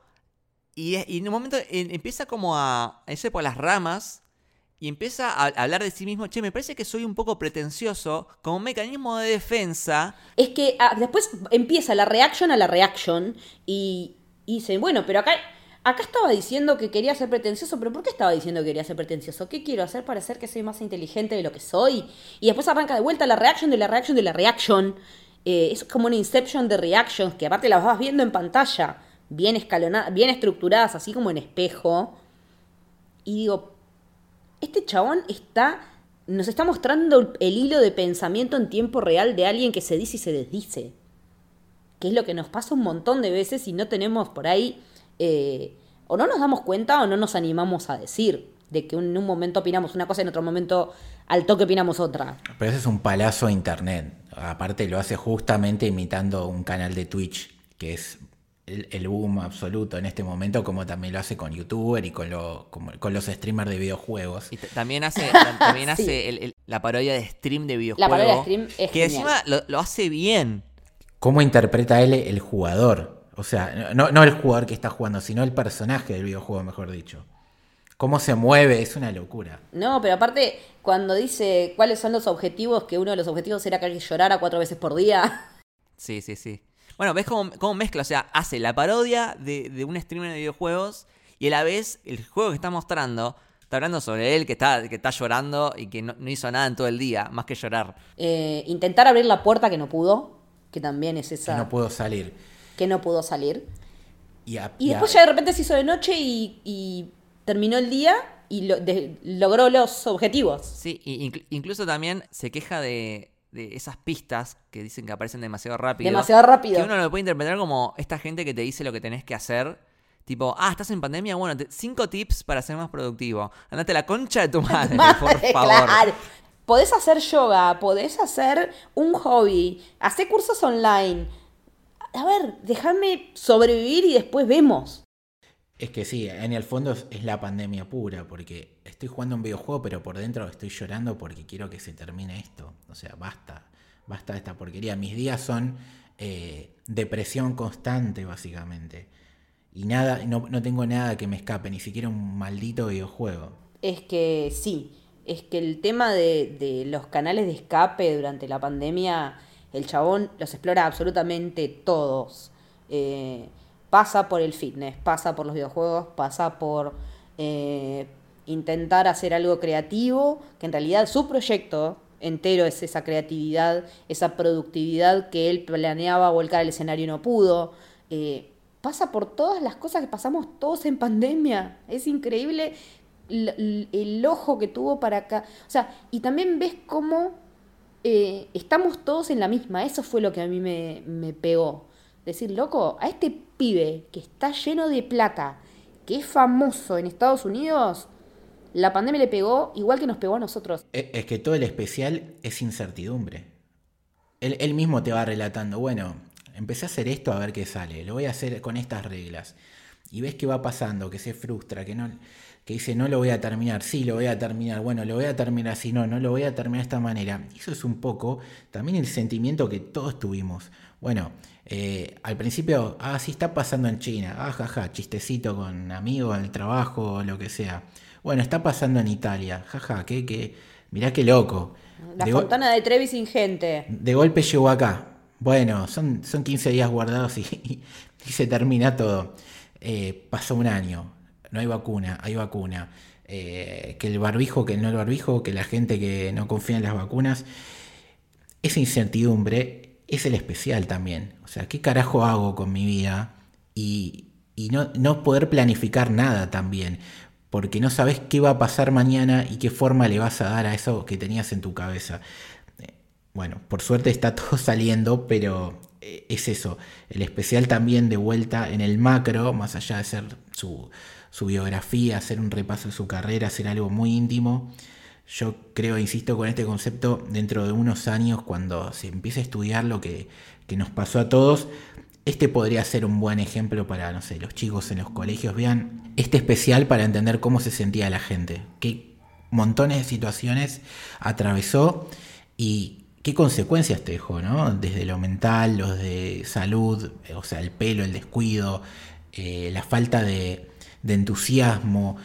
y, y en un momento eh, empieza como a, a irse por las ramas y empieza a hablar de sí mismo. Che, me parece que soy un poco pretencioso como mecanismo de defensa. Es que ah, después empieza la reaction a la reaction y, y dice, bueno, pero acá, acá estaba diciendo que quería ser pretencioso, pero ¿por qué estaba diciendo que quería ser pretencioso? ¿Qué quiero hacer para hacer que soy más inteligente de lo que soy? Y después arranca de vuelta la reaction de la reaction de la reaction. Eh, es como una inception de reactions que aparte las vas viendo en pantalla, bien escalonadas, bien estructuradas, así como en espejo. Y digo, este chabón está. Nos está mostrando el hilo de pensamiento en tiempo real de alguien que se dice y se desdice. Que es lo que nos pasa un montón de veces y no tenemos por ahí. Eh, o no nos damos cuenta o no nos animamos a decir. De que en un momento opinamos una cosa y en otro momento al toque opinamos otra. Pero ese es un palazo de internet. Aparte lo hace justamente imitando un canal de Twitch, que es el, el boom absoluto en este momento, como también lo hace con YouTuber y con, lo- con los streamers de videojuegos. Y también hace, ta- también Sí. hace el- el- la parodia de stream de La videojuegos. parodia de stream es Que genial. encima lo, lo hace bien. ¿Cómo interpreta él el jugador? O sea, no, no el jugador que está jugando, sino el personaje del videojuego, mejor dicho. Cómo se mueve, es una locura. No, pero aparte, cuando dice cuáles son los objetivos, que uno de los objetivos era que llorara cuatro veces por día. Sí, sí, sí. Bueno, ves cómo, cómo mezcla, o sea, hace la parodia de, de un streamer de videojuegos y a la vez el juego que está mostrando está hablando sobre él que está, que está llorando y que no, no hizo nada en todo el día, más que llorar. Eh, intentar abrir la puerta que no pudo, que también es Que esa no puedo salir. Que no pudo salir. Y, a- Y y a- después ya de repente se hizo de noche y, y terminó el día y lo- de- logró los objetivos. Sí, incluso también se queja de, de esas pistas que dicen que aparecen demasiado rápido. Demasiado rápido. Que uno lo puede interpretar como esta gente que te dice lo que tenés que hacer. Tipo, ah, estás en pandemia, bueno, te- cinco tips para ser más productivo. Andate a la concha de tu madre, por favor. Claro. Podés hacer yoga, podés hacer un hobby, hacer cursos online. A ver, déjame sobrevivir y después vemos. Es que sí, en el fondo es, es la pandemia pura, porque estoy jugando un videojuego, pero por dentro estoy llorando porque quiero que se termine esto. O sea, basta, basta de esta porquería. Mis días son eh, depresión constante, básicamente. Y nada, no, no tengo nada que me escape, ni siquiera un maldito videojuego. Es que sí, es que el tema de, de los canales de escape durante la pandemia, el chabón los explora absolutamente todos. Eh, pasa por el fitness, pasa por los videojuegos, pasa por eh, intentar hacer algo creativo, que en realidad su proyecto entero es esa creatividad, esa productividad que él planeaba volcar al escenario y no pudo. Eh, pasa por todas las cosas que pasamos todos en pandemia. Es increíble l- l- el ojo que tuvo para acá. O sea, y también ves cómo eh, estamos todos en la misma. Eso fue lo que a mí me, me pegó. Decir, loco, a este pibe que está lleno de plata, que es famoso en Estados Unidos, la pandemia le pegó igual que nos pegó a nosotros. Es que todo el especial es incertidumbre. Él, él mismo te va relatando, bueno, empecé a hacer esto a ver qué sale, lo voy a hacer con estas reglas. Y ves que va pasando, que se frustra, que no, que dice no lo voy a terminar, sí lo voy a terminar, bueno, lo voy a terminar así, no, no lo voy a terminar de esta manera. Eso es un poco también el sentimiento que todos tuvimos. Bueno, eh, al principio, ah, sí está pasando en China, ah, jaja, chistecito con amigos, al trabajo, lo que sea. Bueno, está pasando en Italia, jaja, que, que, mirá qué loco. La De fontana de Trevi sin gente. de golpe llegó acá. Bueno, son, son 15 días guardados y, y se termina todo. Eh, pasó un año, no hay vacuna, hay vacuna. Eh, que el barbijo, que no el barbijo, que la gente que no confía en las vacunas. Esa incertidumbre es el especial también. O sea, ¿qué carajo hago con mi vida? Y, y no, no poder planificar nada también. Porque no sabes qué va a pasar mañana y qué forma le vas a dar a eso que tenías en tu cabeza. Eh, Bueno, por suerte está todo saliendo, pero eh, es eso. El especial también de vuelta en el macro, más allá de ser su, su biografía, hacer un repaso de su carrera, hacer algo muy íntimo. Yo creo, insisto con este concepto, dentro de unos años, cuando se empiece a estudiar lo que, que nos pasó a todos, este podría ser un buen ejemplo para, no sé, los chicos en los colegios. Vean este especial para entender cómo se sentía la gente, qué montones de situaciones atravesó y qué consecuencias te dejó, ¿no? Desde lo mental, los de salud, o sea, el pelo, el descuido, eh, la falta de, de entusiasmo,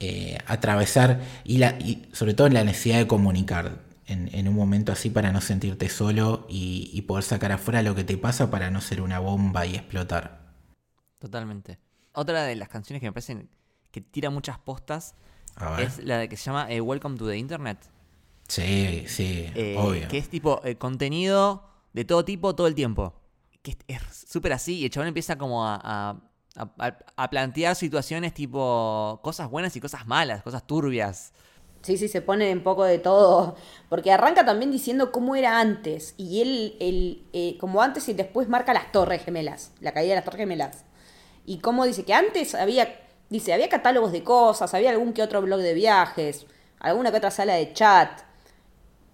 eh, atravesar y, la, y sobre todo la necesidad de comunicar en, en un momento así para no sentirte solo y, y poder sacar afuera lo que te pasa para no ser una bomba y explotar. Totalmente. Otra de las canciones que me parecen que tira muchas postas es la de que se llama eh, Welcome to the Internet. Sí, sí, Eh, obvio. Que es tipo eh, contenido de todo tipo todo el tiempo. Que es- es súper así y el chabón empieza como a, a- a- plantear situaciones tipo cosas buenas y cosas malas, cosas turbias. Sí, sí, se pone un poco de todo. Porque arranca también diciendo cómo era antes. Y él, eh, como antes y después marca las torres gemelas. La caída de las torres gemelas. Y cómo dice que antes había, dice, había catálogos de cosas, había algún que otro blog de viajes, alguna que otra sala de chat.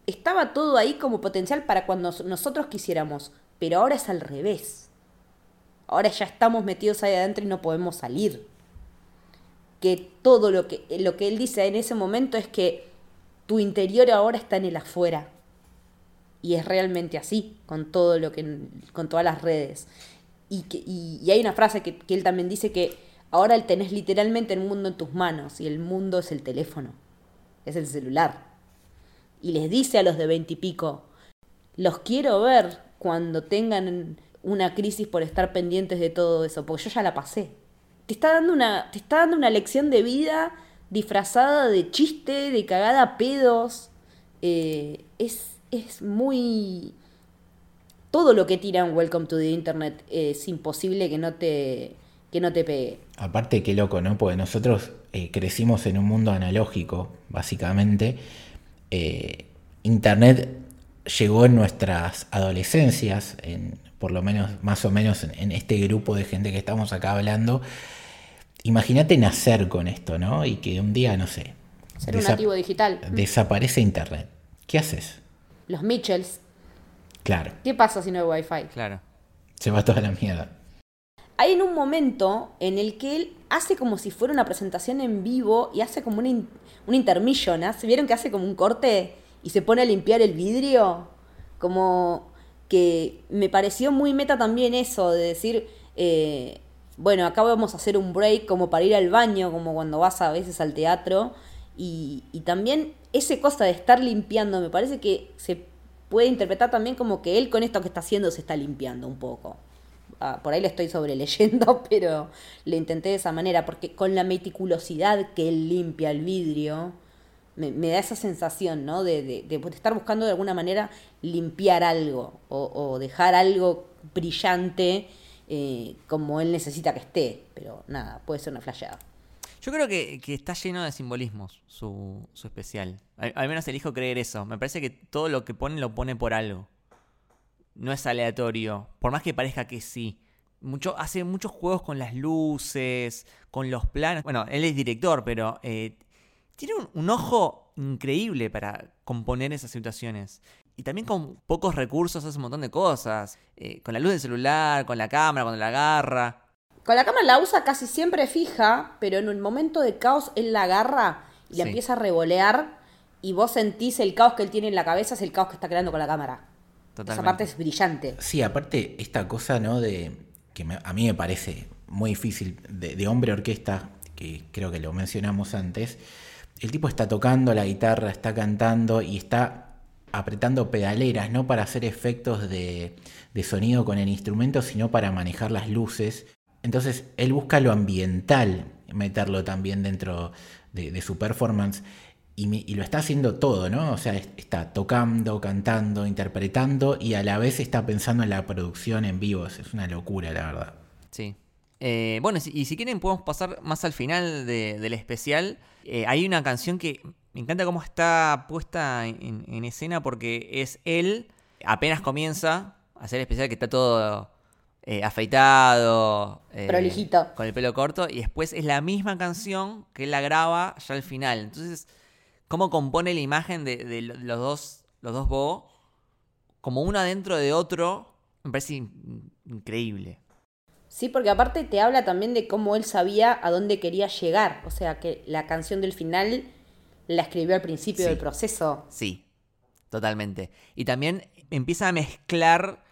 Estaba todo ahí como potencial para cuando nos- nosotros quisiéramos. Pero ahora es al revés. Ahora ya estamos metidos ahí adentro y no podemos salir que todo lo que, lo que él dice en ese momento es que tu interior ahora está en el afuera. Y es realmente así, con todo lo que, con todas las redes. Y, que, y, hay una frase que, que él también dice que ahora tenés literalmente el mundo en tus manos y el mundo es el teléfono, es el celular. Y les dice a los de veintipico, los quiero ver cuando tengan una crisis por estar pendientes de todo eso, porque yo ya la pasé. Te está dando una, lección de vida disfrazada de chiste, de cagada a pedos. Eh, es, muy... Todo lo que tiran Welcome to the Internet es imposible que no te, que pegue. Aparte, qué loco, ¿no? Porque nosotros eh, crecimos en un mundo analógico, básicamente. Eh, Internet llegó en nuestras adolescencias, en, por lo menos, más o menos en, este grupo de gente que estamos acá hablando. Imagínate nacer con esto, ¿no? Y que un día, no sé. Ser un nativo digital. Desaparece Internet. ¿Qué haces? Los Mitchells. Claro. ¿Qué pasa si no hay Wi-Fi? Claro. Se va toda la mierda. Hay en un momento en el que él hace como si fuera una presentación en vivo y hace como un, un intermission, ¿Se vieron que hace como un corte y se pone a limpiar el vidrio? Como que me pareció muy meta también eso, de decir, eh, bueno, acá vamos a hacer un break como para ir al baño, como cuando vas a veces al teatro. Y, también ese cosa de estar limpiando, me parece que se puede interpretar también como que él con esto que está haciendo se está limpiando un poco. Ah, por ahí le estoy sobreleyendo, pero le intenté de esa manera, porque con la meticulosidad que él limpia el vidrio, me, da esa sensación, ¿no? De, de, estar buscando de alguna manera limpiar algo o, dejar algo brillante eh, como él necesita que esté, pero nada, puede ser una flasheada. Yo creo que, está lleno de simbolismos su, su especial. Al, al, menos elijo creer eso. Me parece que todo lo que pone lo pone por algo no es aleatorio, por más que parezca que sí. Hace muchos juegos con las luces, con los planos. Bueno, él es director, pero eh, tiene un, ojo increíble para componer esas situaciones. Y también con pocos recursos hace un montón de cosas. Eh, con la luz del celular, con la cámara, cuando la agarra. Con la cámara la usa casi siempre fija, pero en un momento de caos él la agarra y la empieza a revolear y vos sentís el caos que él tiene en la cabeza, es el caos que está creando con la cámara. Esa parte es brillante. Sí, aparte, esta cosa, ¿no? De que a mí me parece muy difícil, de, hombre orquesta, que creo que lo mencionamos antes. El tipo está tocando la guitarra, está cantando y está apretando pedaleras, no para hacer efectos de, sonido con el instrumento, sino para manejar las luces. Entonces, él busca lo ambiental, meterlo también dentro de su performance y, lo está haciendo todo, ¿no? O sea, está tocando, cantando, interpretando y a la vez está pensando en la producción en vivo. Es una locura, la verdad. Sí. Eh, bueno, y si quieren podemos pasar más al final del especial. Eh, hay una canción que me encanta cómo está puesta en, escena porque es él, apenas comienza a hacer el especial que está todo eh, afeitado. Prolijito. Con el pelo corto. Y después es la misma canción que él la graba ya al final. Entonces cómo compone la imagen de, los dos, los dos Bo, como uno adentro de otro, me parece increíble. Sí, porque aparte te habla también de cómo él sabía a dónde quería llegar. O sea, que la canción del final la escribió al principio del proceso. Sí, totalmente. Y también empieza a mezclar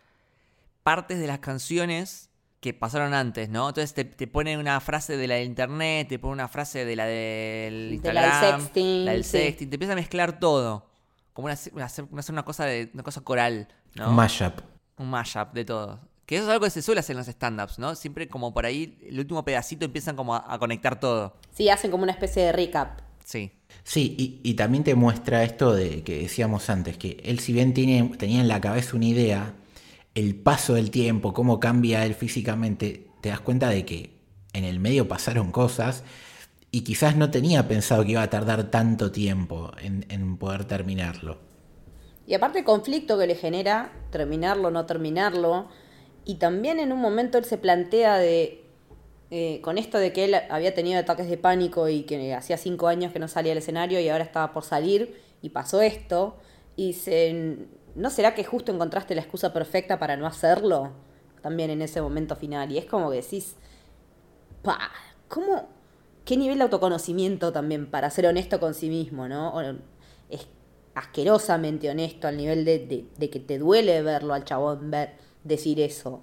partes de las canciones que pasaron antes, ¿no? Entonces te, te pone una frase de la del internet, te pone una frase de la del Instagram, de la del sexting, la del sexting, te empieza a mezclar todo, como una, una, una cosa de una cosa coral, ¿no? Un mashup. Un mashup de todo. Que eso es algo que se suele hacer en los stand-ups, ¿no? Siempre como por ahí, el último pedacito empiezan como a, conectar todo. Sí, hacen como una especie de recap. Sí. Sí, y, y, también te muestra esto de que decíamos antes, que él si bien tiene, tenía en la cabeza una idea, el paso del tiempo, cómo cambia él físicamente, te das cuenta de que en el medio pasaron cosas y quizás no tenía pensado que iba a tardar tanto tiempo en, poder terminarlo. Y aparte el conflicto que le genera terminarlo, no terminarlo, y también en un momento él se plantea de, eh, con esto de que él había tenido ataques de pánico y que hacía cinco años que no salía al escenario y ahora estaba por salir y pasó esto, y se ¿no será que justo encontraste la excusa perfecta para no hacerlo? También en ese momento final. Y es como que decís, pa, ¿cómo? ¿Qué nivel de autoconocimiento también para ser honesto con sí mismo, no? Es asquerosamente honesto al nivel de, que te duele verlo al chabón ver, decir eso.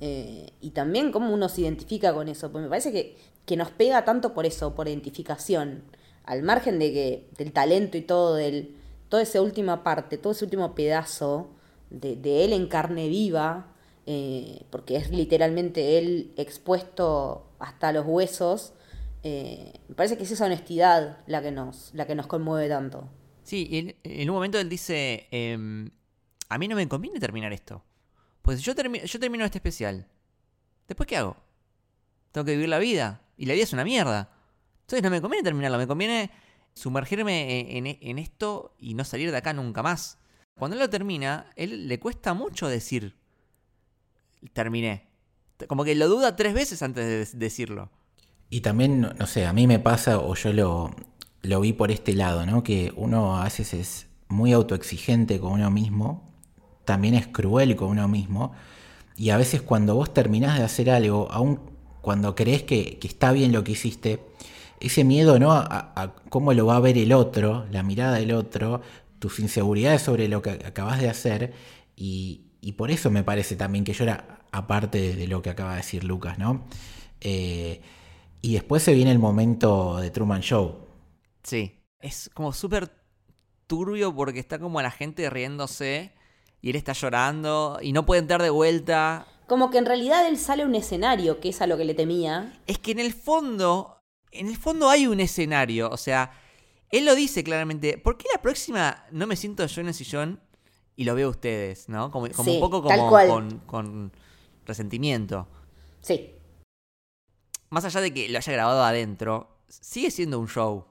Eh, y también cómo uno se identifica con eso. Pues me parece que, que nos pega tanto por eso, por identificación. Al margen de que, del talento y todo, del, toda esa última parte, todo ese último pedazo de, él en carne viva, eh, porque es literalmente él expuesto hasta los huesos, eh, me parece que es esa honestidad la que nos, la que nos conmueve tanto. Sí, en, en un momento él dice, em, a mí no me conviene terminar esto. Pues yo, yo termino este especial. ¿Después qué hago? Tengo que vivir la vida. Y la vida es una mierda. Entonces no me conviene terminarlo, me conviene sumergirme en, esto y no salir de acá nunca más. Cuando él lo termina, él le cuesta mucho decir terminé. Como que lo duda tres veces antes de decirlo. Y también, no sé, a mí me pasa, o yo lo, lo vi por este lado, ¿no? Que uno a veces es muy autoexigente con uno mismo, también es cruel con uno mismo, y a veces cuando vos terminás de hacer algo, aun cuando crees que, está bien lo que hiciste, ese miedo ¿no? A, cómo lo va a ver el otro, la mirada del otro, tus inseguridades sobre lo que acabas de hacer, y, por eso me parece también que yo era aparte de, lo que acaba de decir Lucas, ¿no? Eh, y después se viene el momento de Truman Show. Sí, es como súper turbio porque está como la gente riéndose y él está llorando y no puede entrar de vuelta. Como que en realidad él sale a un escenario, que es a lo que le temía. Es que en el fondo, en el fondo hay un escenario, o sea, él lo dice claramente, ¿por qué la próxima no me siento yo en el sillón y lo veo a ustedes, ¿no? Como, un poco como con, con resentimiento. Sí. Más allá de que lo haya grabado adentro, sigue siendo un show.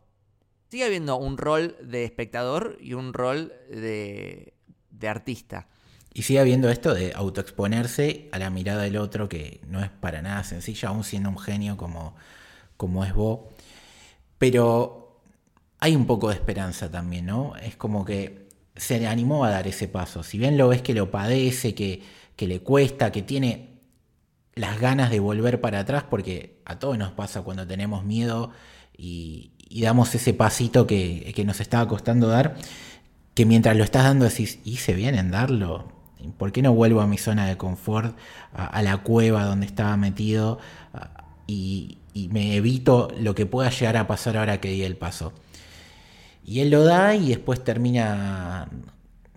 Sigue habiendo un rol de espectador y un rol de, de artista. Y sigue habiendo esto de autoexponerse a la mirada del otro, que no es para nada sencilla, aún siendo un genio como, como es vos. Pero hay un poco de esperanza también, ¿no? Es como que se animó a dar ese paso. Si bien lo ves que lo padece, que, que le cuesta, que tiene las ganas de volver para atrás, porque a todos nos pasa cuando tenemos miedo y, damos ese pasito que, que nos estaba costando dar que mientras lo estás dando decís, hice bien en darlo. ¿Por qué no vuelvo a mi zona de confort, a, la cueva donde estaba metido y, me evito lo que pueda llegar a pasar ahora que di el paso? Y él lo da y después termina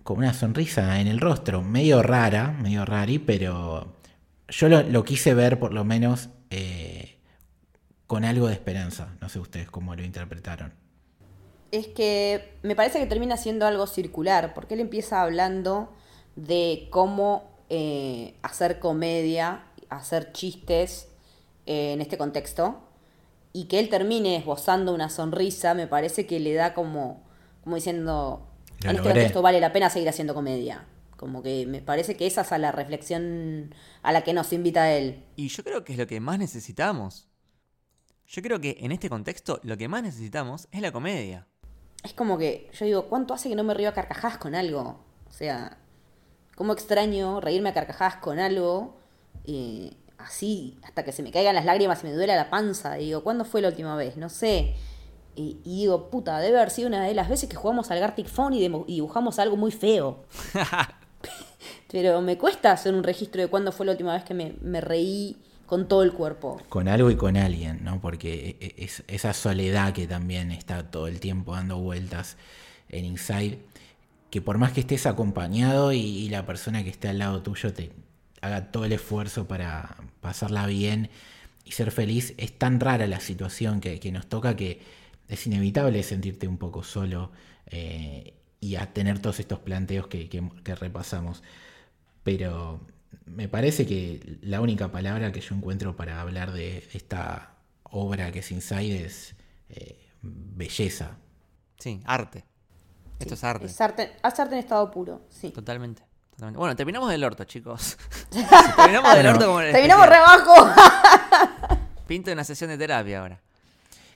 con una sonrisa en el rostro, medio rara, medio rari, pero yo lo, quise ver por lo menos eh, con algo de esperanza. No sé ustedes cómo lo interpretaron es que me parece que termina siendo algo circular, porque él empieza hablando de cómo eh, hacer comedia, hacer chistes eh, en este contexto, y que él termine esbozando una sonrisa, me parece que le da como, como diciendo, en este contexto vale la pena seguir haciendo comedia. Como que me parece que esa es la reflexión a la que nos invita él. Y yo creo que es lo que más necesitamos. Yo creo que en este contexto lo que más necesitamos es la comedia es como que yo digo, ¿cuánto hace que no me río a carcajadas con algo? O sea, ¿cómo extraño reírme a carcajadas con algo? y así, hasta que se me caigan las lágrimas y me duele la panza. digo, ¿cuándo fue la última vez? No sé. Y, digo, puta, debe haber sido una de las veces que jugamos al Gartic Phone y, dibujamos algo muy feo. Pero me cuesta hacer un registro de cuándo fue la última vez que me, me reí con todo el cuerpo. Con algo y con alguien, ¿no? Porque e, e, es esa soledad que también está todo el tiempo dando vueltas en Inside, que por más que estés acompañado y, la persona que esté al lado tuyo te haga todo el esfuerzo para pasarla bien y ser feliz, es tan rara la situación que, nos toca que es inevitable sentirte un poco solo eh, y a tener todos estos planteos que, que repasamos. Pero me parece que la única palabra que yo encuentro para hablar de esta obra que es Inside es eh, belleza. Sí, arte. Esto es arte. Es arte. en estado puro, sí. Totalmente. Bueno, terminamos del orto, chicos. terminamos del orto como Terminamos re abajo. Pinto una sesión de terapia ahora.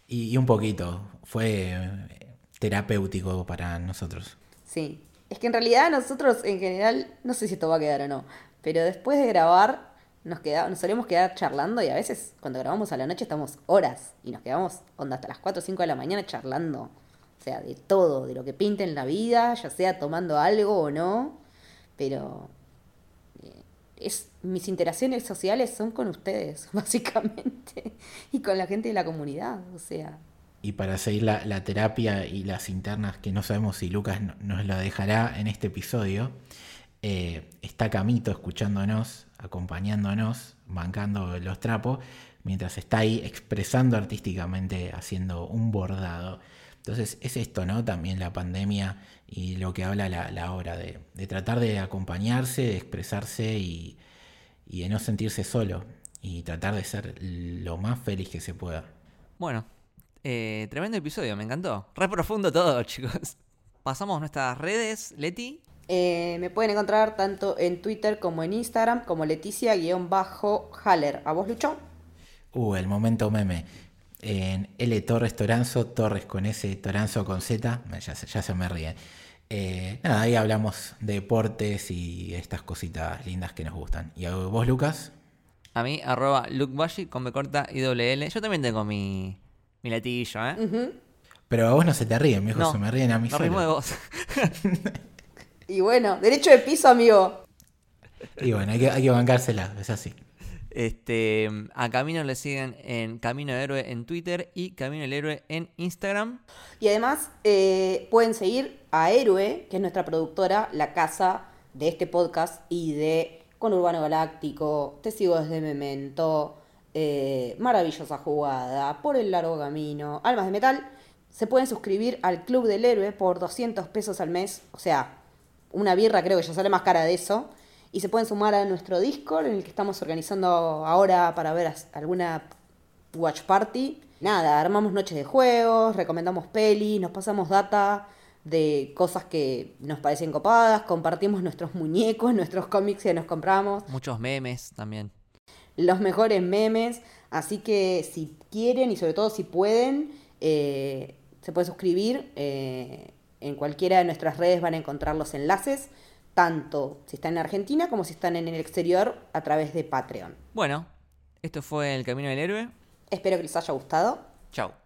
Y, un poquito. Fue eh, terapéutico para nosotros. Sí. Es que en realidad nosotros en general, no sé si esto va a quedar o no, pero después de grabar, nos, queda, nos solemos quedar charlando y a veces cuando grabamos a la noche estamos horas y nos quedamos onda hasta las 4 o 5 de la mañana charlando. O sea, de todo, de lo que pinta en la vida, ya sea tomando algo o no. Pero eh, es, mis interacciones sociales son con ustedes, básicamente. Y con la gente de la comunidad. O sea, y para seguir la, terapia y las internas que no sabemos si Lucas nos lo dejará en este episodio, eh, está Camito escuchándonos, acompañándonos, bancando los trapos, mientras está ahí expresando artísticamente, haciendo un bordado. Entonces es esto, ¿no? También la pandemia y lo que habla la, obra, de, tratar de acompañarse, de expresarse y, de no sentirse solo y tratar de ser lo más feliz que se pueda. Bueno, eh, tremendo episodio, me encantó. Re profundo todo, chicos. Pasamos nuestras redes, Leti. Eh, me pueden encontrar tanto en Twitter como en Instagram como Leticia-Haller. ¿A vos, Lucho? Uh, el momento meme. En L Torres Toranzo, Torres con S, Toranzo con Z, ya, se- ya se me ríe. Eh, nada, ahí hablamos de deportes y estas cositas lindas que nos gustan. ¿Y a vos, Lucas? A mí, arroba lukebashi con B corta y doble L. Yo también tengo mi, mi latillo, ¿eh? Pero a vos no se te ríen, viejo, No, se me ríen a mí no solo. ritmo de vos. Y bueno, derecho de piso, amigo. Y bueno, hay que, hay que bancársela, es así. Este, a Camino le siguen en Camino de Héroe en Twitter y Camino del Héroe en Instagram. Y además eh, pueden seguir a Héroe, que es nuestra productora, la casa de este podcast y de Con Urbano Galáctico, Te sigo desde Memento, eh, Maravillosa Jugada, Por el Largo Camino, Almas de Metal. Se pueden suscribir al Club del Héroe por 200 pesos al mes, o sea, una birra creo que ya sale más cara de eso. Y se pueden sumar a nuestro Discord, en el que estamos organizando ahora para ver alguna Watch Party. Nada, armamos noches de juegos, recomendamos pelis, nos pasamos data de cosas que nos parecen copadas, compartimos nuestros muñecos, nuestros cómics que nos compramos, Muchos memes también. los mejores memes. Así que si quieren y sobre todo si pueden, eh, se pueden suscribir. eh, en cualquiera de nuestras redes van a encontrar los enlaces, tanto si están en Argentina como si están en el exterior a través de Patreon. Bueno, esto fue El Camino del Héroe. Espero que les haya gustado. Chao.